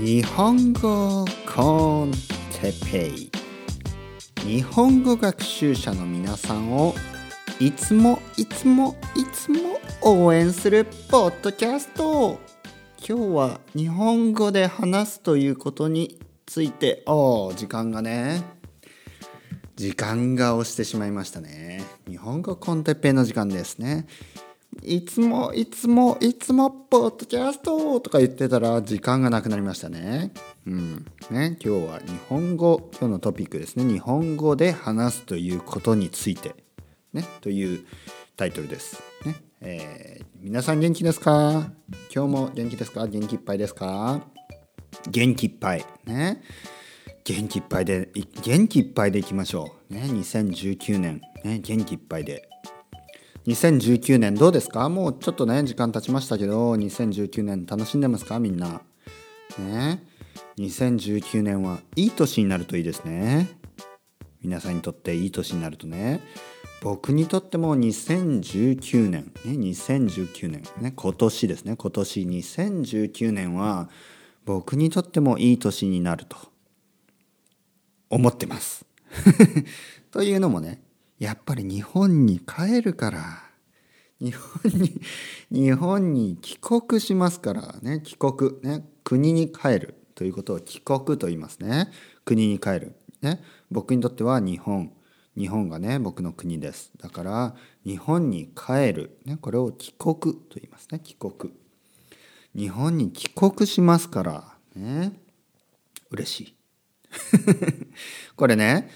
日本語コンテペイ。日本語学習者の皆さんをいつもいつもいつも応援するポッドキャスト。今日は日本語で話すということについてお時間がね。時間が押してしまいましたね。日本語コンテペイの時間ですね。いつもいつもいつもポッドキャストとか言ってたら時間がなくなりましたね。うん。ね、今日は日本語今日のトピックですね。日本語で話すということについて、ね、というタイトルです。ねえー、皆さん元気ですか？今日も元気ですか？元気いっぱいですか？元気いっぱい。ね元気いっぱいで元気いっぱいでいきましょう。ね、2019年、ね、元気いっぱいで。2019年どうですか？もうちょっとね時間経ちましたけど2019年楽しんでますか？みんな。ね。2019年はいい年になるといいですね。皆さんにとっていい年になるとね。僕にとっても2019年。ね2019年。ね今年ですね。今年2019年は僕にとってもいい年になると思ってます。というのもねやっぱり日本に帰るから日本に日本に帰国しますからね帰国ね国に帰るということを帰国と言いますね。国に帰る。ね僕にとっては日本。日本がね僕の国です。だから日本に帰る、ね、これを帰国と言いますね。帰国。日本に帰国しますからね嬉しい。これね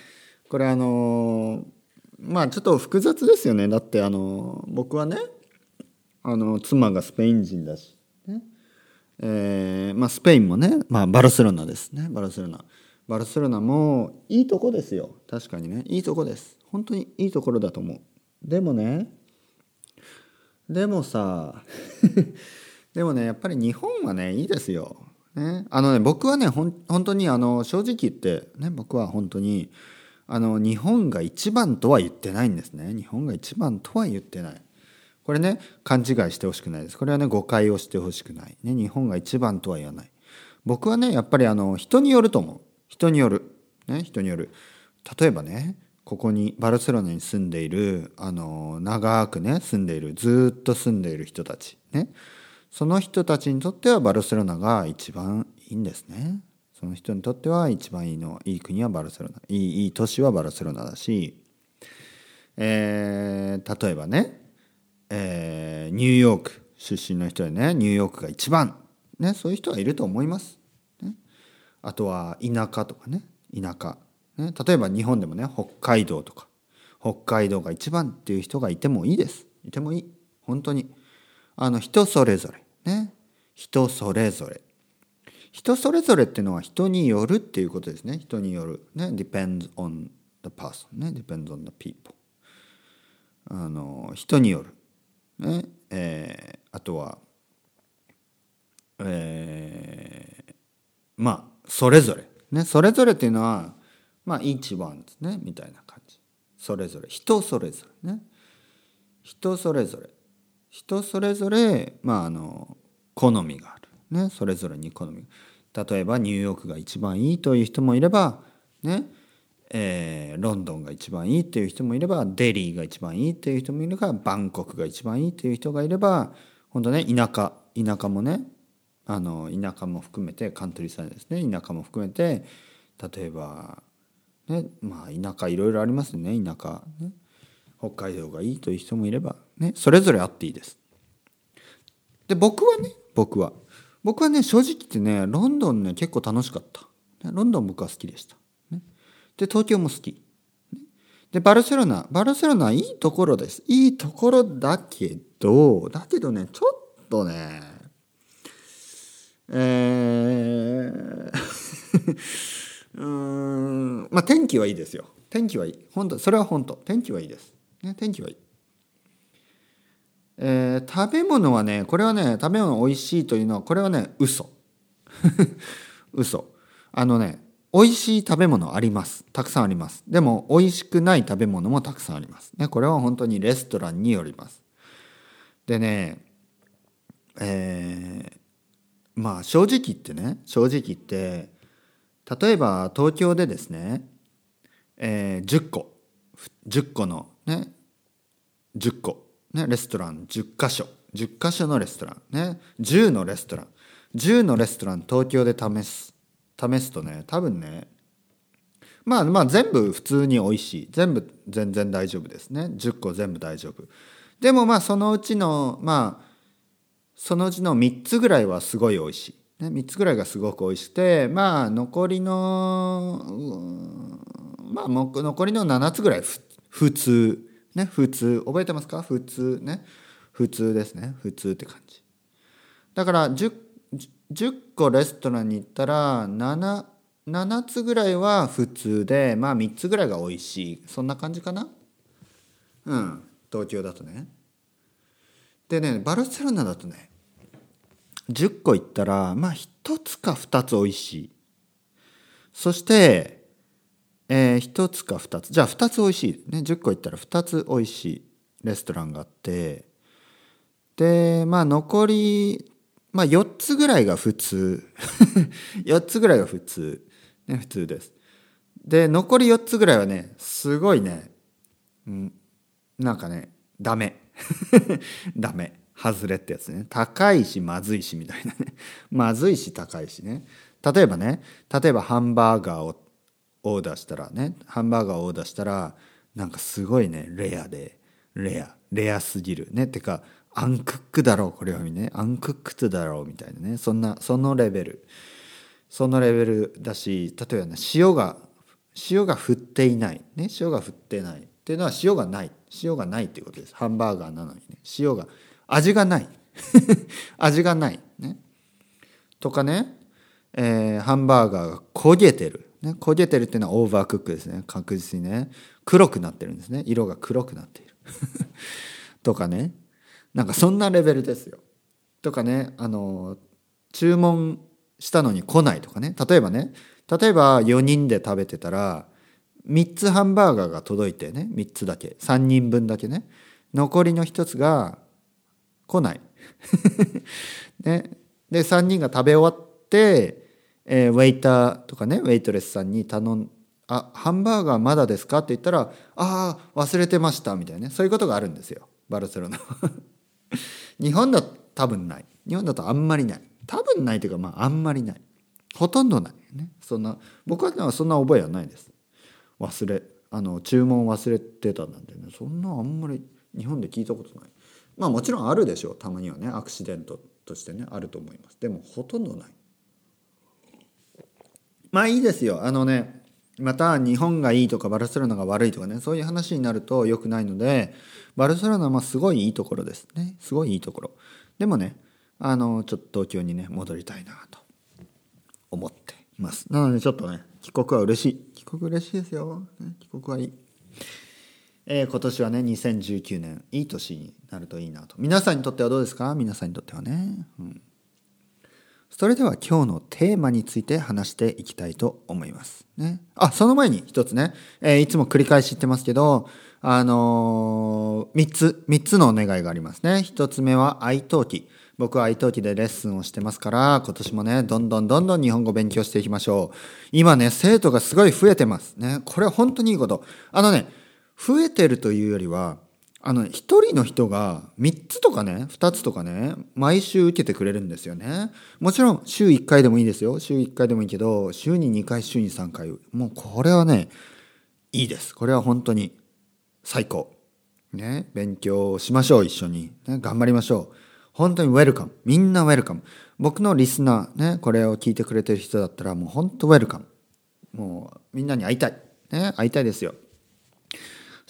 これあのーまあちょっと複雑ですよね。だってあの僕はねあの妻がスペイン人だし、ね。えーまあ、スペインもね、まあ、バルセロナですね。バルセロナ。バルセロナもいいとこですよ。確かにね。いいとこです。本当にいいところだと思う。でもねでもさ でもねやっぱり日本はねいいですよ、ね、あのね僕はねほん本当にあの正直言ってね僕は本当にあの日本が一番とは言ってないんですね。日本が一番とは言ってない。これね勘違いしてほしくないです。これはね誤解をしてほしくない、ね、日本が一番とは言わない。僕はねやっぱりあの人によると思う。人による、ね、人による。例えばねここにバルセロナに住んでいるあの長くね住んでいるずっと住んでいる人たち。ね。その人たちにとってはバルセロナが一番いいんですね。その人にとっては一番いいのいい国はバルセロナ。いいいい都市はバルセロナだし、えー、例えばね、えー、ニューヨーク出身の人でねニューヨークが一番、ね、そういう人はいると思います。ね、あとは田舎とかね田舎、ね、例えば日本でもね北海道とか北海道が一番っていう人がいてもいいです。いてもいい。本当に。あの人それぞれ。ね。人それぞれ。人それぞれっていうのは人によるっていうことですね。人による。ね depends on the person ね depends on the people あの人による。ねえー、あとはえー、まあそれぞれ。ねそれぞれっていうのはまあ each one ですねみたいな感じ。それぞれ。人それぞれ。ね。人それぞれ。人それぞれまああの好みがある。ね、それぞれに好み。例えばニューヨークが一番いいという人もいれば、ねえー、ロンドンが一番いいっていう人もいればデリーが一番いいっていう人もいればバンコクが一番いいっていう人がいれば本当ね田舎田舎もねあの田舎も含めてカントリーサイドですね田舎も含めて例えば、ねまあ、田舎いろいろありますね田舎、ね、北海道がいいという人もいれば、ね、それぞれあっていいです。で僕はね僕は。僕はね正直言ってねロンドンね結構楽しかった。ロンドン僕は好きでした、ね、で東京も好き。でバルセロナ。バルセロナいいところです。いいところだけどだけどねちょっとねえー うんまあ天気はいいですよ。天気はいい。本当それは本当。天気はいいです、ね、天気はいい。えー、食べ物はねこれはね食べ物美味しいというのはこれはね嘘。嘘。あのね美味しい食べ物あります。たくさんあります。でも美味しくない食べ物もたくさんあります。ねこれは本当にレストランによります。でねえー、まあ正直言ってね正直言って例えば東京でですね、えー、10個。10個のね10個、ね、レストラン10箇所。10箇所のレストラン。ね。10のレストラン。10のレストラン東京で試す。試すとね多分ねまあまあ全部普通に美味しい。全部全然大丈夫ですね。10個全部大丈夫。でもまあそのうちのまあそのうちの3つぐらいはすごい美味しい、ね、3つぐらいがすごく美味しくてまあ残りのまあ残りの7つぐらい普通。ね普通。覚えてますか？普通ね。普通ですね。普通って感じ。だから 10, 10個レストランに行ったら 7, 7つぐらいは普通でまあ3つぐらいが美味しい。そんな感じかな？うん。東京だとね。でねバルセロナだとね10個いったらまあ1つか2つ美味しい。そしてえー、1つか2つ。じゃあ2つ美味しい、ね、10個いったら2つ美味しいレストランがあって。でまあ残りまあ4つぐらいが普通。4つぐらいが普通。ね普通です。で残り4つぐらいはねすごいね、うん、なんかねダメ。ダメ。外れってやつね。高いしまずいしみたいなね。まずいし高いしね。例えばね例えばハンバーガーをオーダーしたらねハンバーガーをオーダーしたらなんかすごいねレアでレアレアすぎるね。てかアンクックだろうこれはねアンクックだろうみたいなね。そんなそのレベル。そのレベルだし例えばね塩が塩が振っていないね。塩が振ってない。っていうのは塩がない。塩がないっていうことです。ハンバーガーなのにね。塩が味がない。味がないね。とかね、えー、ハンバーガーが焦げてる、ね、焦げてるっていうのはオーバークックですね。確実にね。黒くなってるんですね。色が黒くなっている。とかね。なんかそんなレベルですよ。とかね。あの注文したのに来ないとかね。例えばね。例えば4人で食べてたら3つハンバーガーが届いてね。3つだけ。3人分だけね。残りの1つが来ない。ね、で3人が食べ終わって、えー、ウェイターとかねウェイトレスさんに頼んあハンバーガーまだですか?」って言ったら「ああ忘れてました」みたいなねそういうことがあるんですよバルセロナ 日本だと多分ない。日本だとあんまりない。多分ないというかまああんまりない。ほとんどないね。そんな僕はそんな覚えはないです。忘れあの注文忘れてたなんてね。そんなあんまり日本で聞いたことない。まあもちろんあるでしょう。たまにはねアクシデントとしてねあると思います。でもほとんどない。まあいいですよ。あのねまた日本がいいとかバルセロナが悪いとかねそういう話になると良くないのでバルセロナはすごいいいところですね。すごいいいところ。でもねあのちょっと東京にね戻りたいなと思っています。なのでちょっとね帰国は嬉しい。帰国嬉しいですよ、帰国はいい。えー、今年はね2019年いい年になるといいなと。皆さんにとってはどうですか？皆さんにとってはね、うん、それでは今日のテーマについて話していきたいと思います。ね、あその前に一つね、えー、いつも繰り返し言ってますけどあのー、3つ3つのお願いがありますね。1つ目は愛登記僕は愛登記でレッスンをしてますから今年もねどんどんどんどん日本語勉強していきましょう。今ね生徒がすごい増えてますね。これ本当にいいこと。あのね増えてるというよりはあの1人の人が3つとかね2つとかね毎週受けてくれるんですよね。もちろん週1回でもいいですよ。週1回でもいいけど週に2回週に3回。もうこれはねいいです。これは本当に最高。ね勉強しましょう一緒に、ね、頑張りましょう。本当に welcome。みんな welcome。僕のリスナーねこれを聞いてくれてる人だったらもう本当 welcome。もうみんなに会いたい。ね会いたいですよ。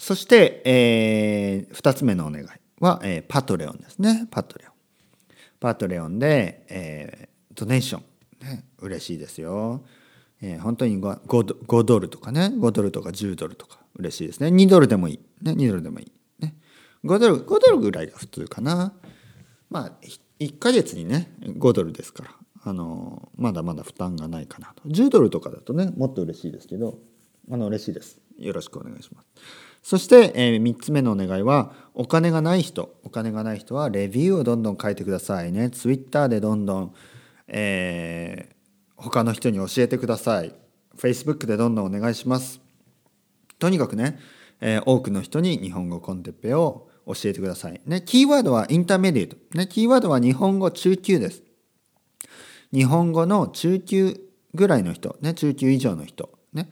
そして、えー、2つ目のお願いは、えー、 Patreon ですね。 Patreon。 Patreon で、えー、 donation。ね、嬉しいですよ。えー、本当に 5, 5, ドルとかね、5ドルとか10ドルとか嬉しいですね。2ドルでもいい。ね、2ドルでもいい。ね、5ドル、5ドルぐらいが普通かな。まあ、1ヶ月にね、5ドルですから、あのまだまだ負担がないかなと。10ドルとかだとね、もっと嬉しいですけど、あの嬉しいです。よろしくお願いします。そして、えー、3つ目のお願いはお金がない人お金がない人はレビューをどんどん書いてくださいねツイッターでどんどん、えー、他の人に教えてください Facebook でどんどんお願いしますとにかくね、えー、多くの人に日本語コンテッペを教えてください。ね、キーワードはインターメディエート。ね、キーワードは日本語中級です。日本語の中級ぐらいの人、ね、中級以上の人。ね。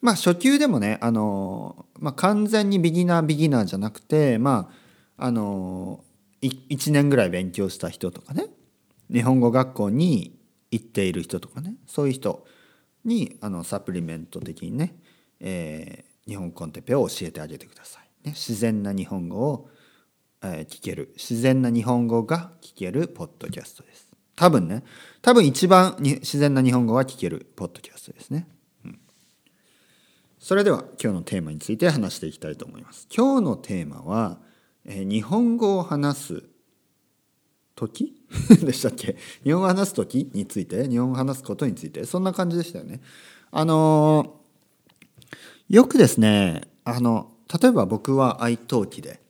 まあ初級でもね、あのまあ、完全にビギナービギナーじゃなくて、まあ、あの1年ぐらい勉強した人とかね、日本語学校に行っている人とかね、そういう人にあのサプリメント的にね、えー、日本コンテペを教えてあげてください。ね、自然な日本語を、えー、聞ける自然な日本語が聞けるポッドキャストです。多分ね多分一番に自然な日本語が聞けるポッドキャストですね。それでは今日のテーマについて話していきたいと思います。今日のテーマは、え、日本語を話す時？でしたっけ？日本語を話す時について日本語を話すことについてそんな感じでしたよね。あのー、よくですねあの例えば僕は愛登記で、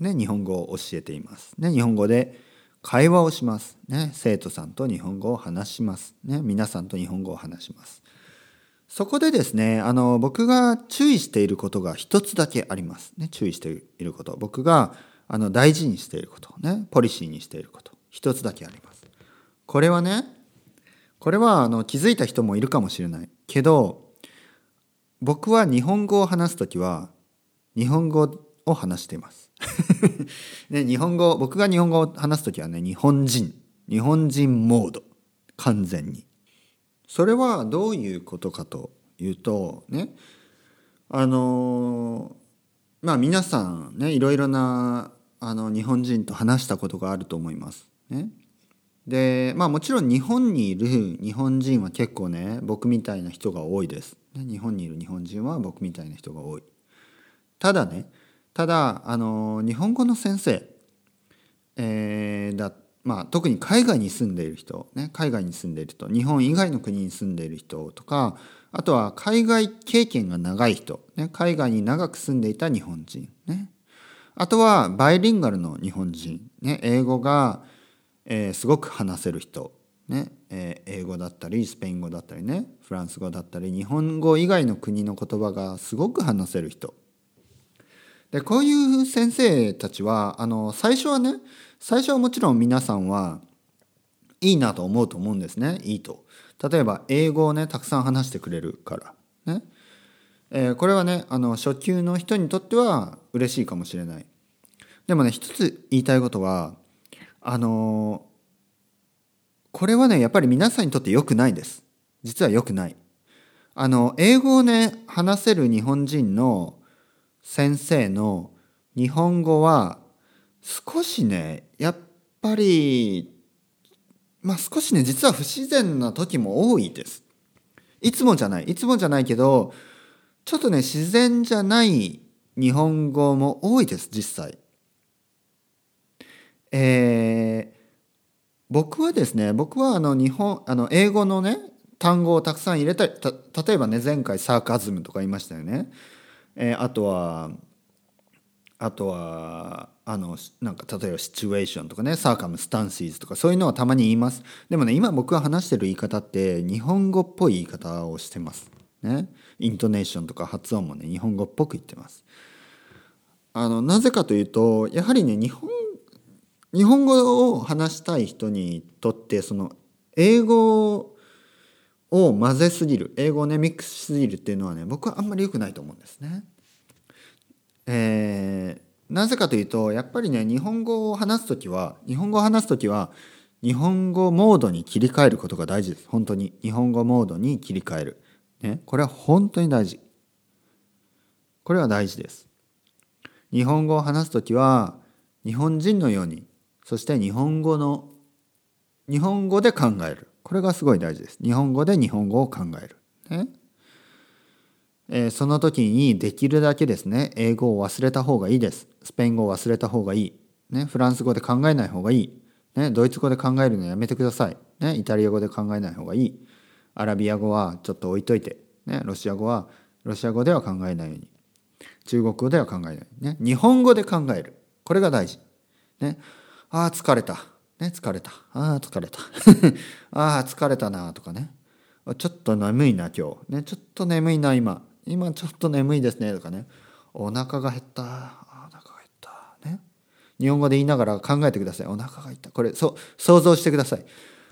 ね、日本語を教えています。ね、日本語で会話をします。ね、生徒さんと日本語を話します。ね、皆さんと日本語を話します。そこでですね、あの、僕が注意していることが一つだけあります。ね、注意していること。僕が、あの、大事にしていること。ね、ポリシーにしていること。一つだけあります。これはね、これは、あの、気づいた人もいるかもしれない。けど、僕は日本語を話すときは、日本語を話しています。ね、日本語僕が日本語を話す時はね日本人日本人モード完全にそれはどういうことかというとねあのまあ皆さんねいろいろなあの日本人と話したことがあると思います。ね、でまあもちろん日本にいる日本人は結構ね僕みたいな人が多いです。日本にいる日本人は僕みたいな人が多い。ただねただあの日本語の先生、えー、だまあ、特に海外に住んでいる人、ね、海外に住んでいる人日本以外の国に住んでいる人とかあとは海外経験が長い人、ね、海外に長く住んでいた日本人、ね、あとはバイリンガルの日本人、ね、英語が、えー、すごく話せる人、ね。えー、英語だったりスペイン語だったりね。フランス語だったり日本語以外の国の言葉がすごく話せる人。でこういう先生たちはあの最初はね最初はもちろん皆さんはいいなと思うと思うんですねいいと。例えば英語をねたくさん話してくれるからね、えー、これはねあの初級の人にとっては嬉しいかもしれない。でもね一つ言いたいことはあのこれはねやっぱり皆さんにとって良くないです。実は良くない。あの英語をね話せる日本人の先生の日本語は少しねやっぱりまあ少しね実は不自然な時も多いです。いつもじゃないいつもじゃないけどちょっとね自然じゃない日本語も多いです実際。えー、僕はですね僕はあの日本あの英語のね単語をたくさん入れたり例えばね前回サーカズムとか言いましたよね。えー、あとはあとはあのなんか例えばシチュエーションとかねサーカムスタンシーズとかそういうのはたまに言います。でもね今僕が話してる言い方って日本語っぽい言い方をしてます。ね。イントネーションとか発音もね日本語っぽく言ってます。あのなぜかというとやはりね日本日本語を話したい人にとってその英語を混ぜすぎる英語をねミックスしすぎるっていうのはね僕はあんまり良くないと思うんですね。えー、なぜかというとやっぱりね日本語を話す時は日本語を話す時は日本語モードに切り替えることが大事です。本当に。日本語モードに切り替える、ね、これは本当に大事。これは大事です。日本語を話す時は日本人のようにそして日本語の日本語で考える。これがすごい大事です。日本語で日本語を考える。ねえー、その時にできるだけですね、英語を忘れた方がいいです。スペイン語を忘れた方がいい。ね、フランス語で考えない方がいい。ね、ドイツ語で考えるのやめてください。ね、イタリア語で考えない方がいい。アラビア語はちょっと置いといて。ね、ロシア語はロシア語では考えないように。中国語では考えない。ね、日本語で考える。これが大事。ね、ああ、疲れた。ね、疲れた。ああ、疲れた。ああ、疲れたなとかね。ちょっと眠いな今日。ね、ちょっと眠いな今。今ちょっと眠いですねとかね。お腹が減った。お腹が減った。ね。日本語で言いながら考えてください。お腹が減った。これ、そう、想像してください。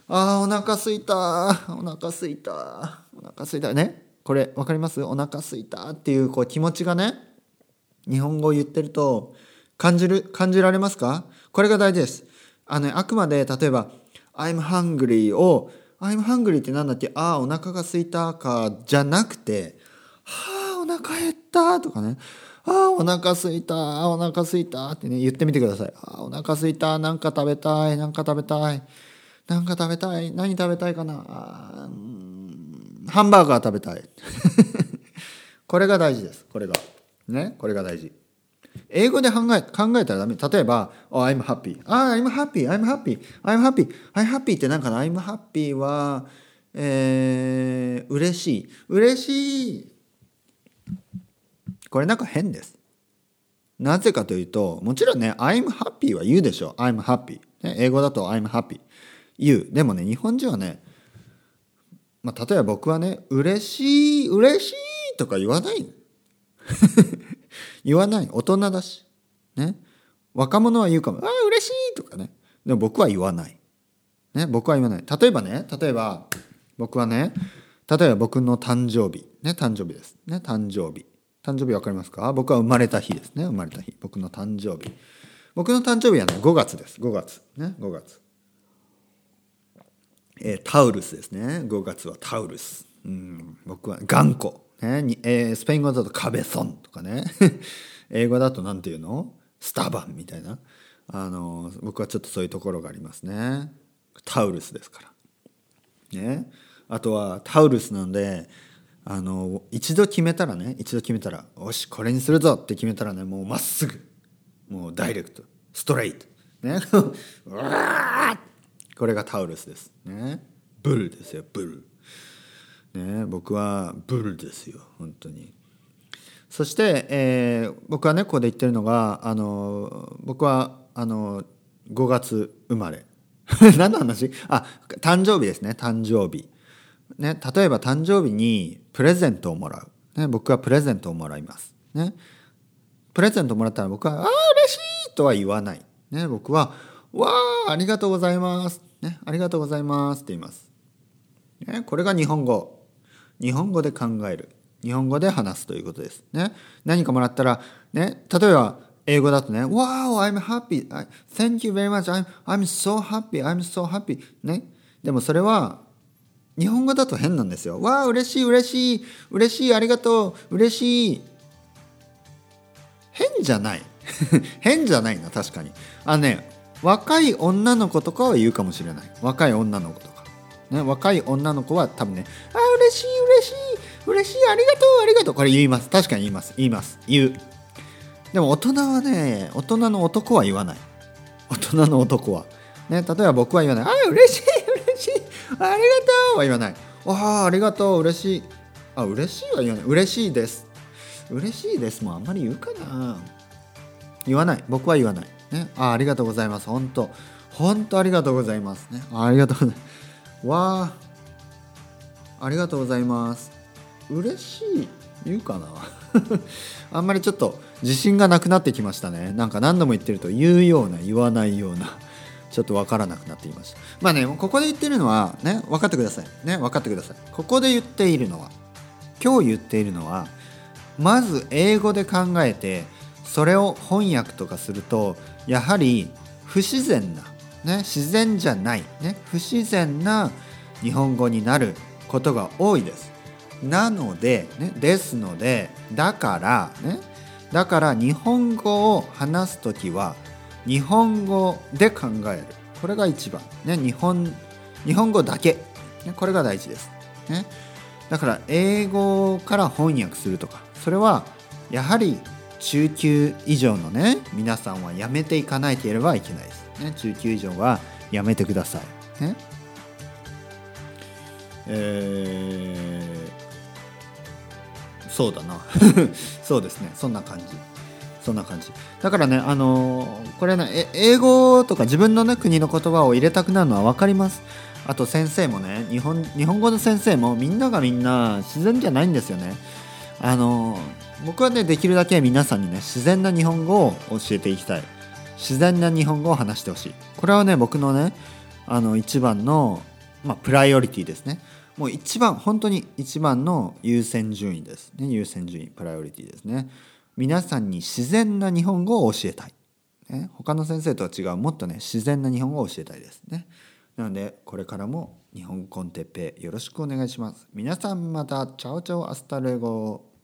ああ、お腹すいた。お腹すいた。お腹すいた。ね。これ、わかります？お腹すいたっていうこう気持ちがね、日本語を言ってると感じる、感じられますか？これが大事です。あの、あくまで例えば I'm hungry を I'm hungry ってなんだっけ？ああ、お腹が空いたかじゃなくてはあ、お腹減ったとかね。ああ、お腹すいた、お腹すいたってね、言ってみてください。ああ、お腹すいた、なんか食べたい、なんか食べたい、なんか食べたい、何食べたいかな？ハンバーガー食べたい。これが大事です。これが。ね、これが大事。英語で考え考えたらダメ。例えば、oh, I'm happy. あ、I'm happy, I'm happy, I'm happy, I'm happy ってなんかな ?I'm happy は、えー、嬉しい。嬉しい。これなんか変です。なぜかというと、もちろんね、I'm happy は言うでしょ。I'm happy。ね、英語だと I'm happy。言う。でもね、日本人はね、まあ、例えば僕はね、嬉しい、嬉しいとか言わない。言わない。大人だし。ね。若者は言うかも。ああ、嬉しいとかね。でも僕は言わない。ね。僕は言わない。例えばね、例えば、僕はね、例えば僕の誕生日。ね、誕生日です。ね、誕生日。誕生日わかりますか？僕は生まれた日ですね。生まれた日。僕の誕生日。僕の誕生日はね、5月です。5月。ね、5月。えー、タウルスですね。5月はタウルス。うん、僕は頑固。ねにえー、スペイン語だとカベソンとかね。英語だと何て言うの？スタバンみたいな。あの僕はちょっとそういうところがありますね。タウルスですから。ね。あとはタウルスなんであの一度決めたらね一度決めたら「よしこれにするぞ」って決めたらねもうまっすぐ。もうダイレクト。ストレート。ね。これがタウルスです。ね。ブルですよブル。ね、僕はブルですよ本当に。そして、えー、僕はねここで言ってるのがあの僕はあの5月生まれ。何の話？あ誕生日ですね誕生日。ね、例えば誕生日にプレゼントをもらう、ね、僕はプレゼントをもらいます、ね、プレゼントもらったら僕は「ああ嬉しい!」とは言わない、ね、僕は「わあありがとうございます」ね「ありがとうございます」って言います、ね、これが日本語。日本語で考える日本語で話すということですね何かもらったらね例えば英語だとね Wow I'm happy Thank you very much I'm, I'm so happy I'm so happy ねでもそれは日本語だと変なんですよ。わあ、嬉しい、嬉しい、嬉しい、ありがとう、嬉しい。変じゃない。変じゃないな、確かに。あのね、若い女の子とかは言うかもしれない。若い女の子とか。ね、若い女の子は多分ね「あ嬉しい嬉しい嬉しいありがとうありがとう」これ言います。確かに言います。言います。言う。でも大人はね大人の男は言わない。大人の男は。ね例えば僕は言わない「あ嬉しい嬉しいありがとう」は言わない「ああありがとう嬉しい」あ嬉しいは言わない。嬉しいです。嬉しいですもあんまり言うかな。言わない。僕は言わない。ね。あありがとうございます。本当。本当ありがとうございます。ね。ありがとうございます。わあ。ありがとうございます。嬉しい。言うかな。あんまりちょっと自信がなくなってきましたね。なんか何度も言ってると言うような言わないような。ちょっと分からなくなっていました。まあねここで言ってるのはね分かってください。ね分かってください。ここで言っているのは今日言っているのはまず英語で考えてそれを翻訳とかするとやはり不自然なね、自然じゃない、ね、不自然な日本語になることが多いです。なので、ね、ですのでだからねだから日本語を話す時は日本語で考える。これが一番、ね、日本日本語だけ、ね、これが大事です、ね、だから英語から翻訳するとかそれはやはり中級以上のね皆さんはやめていかなければいけないです。ね、中級以上はやめてください。ね。えー、そうだな。そうですね。そんな感じ。そんな感じ。だからねあのこれね英語とか自分のね国の言葉を入れたくなるのは分かります。あと先生もね日本日本語の先生もみんながみんな自然じゃないんですよね。あの僕はねできるだけ皆さんにね自然な日本語を教えていきたい。自然な日本語を話してほしい。これはね僕のねあの一番の、まあ、プライオリティですね。もう一番本当に一番の優先順位ですね。優先順位プライオリティですね。皆さんに自然な日本語を教えたい、ね、他の先生とは違う。もっとね自然な日本語を教えたいですね。なのでこれからも日本語 con Teppei よろしくお願いします。皆さんまた chao chao hasta luego。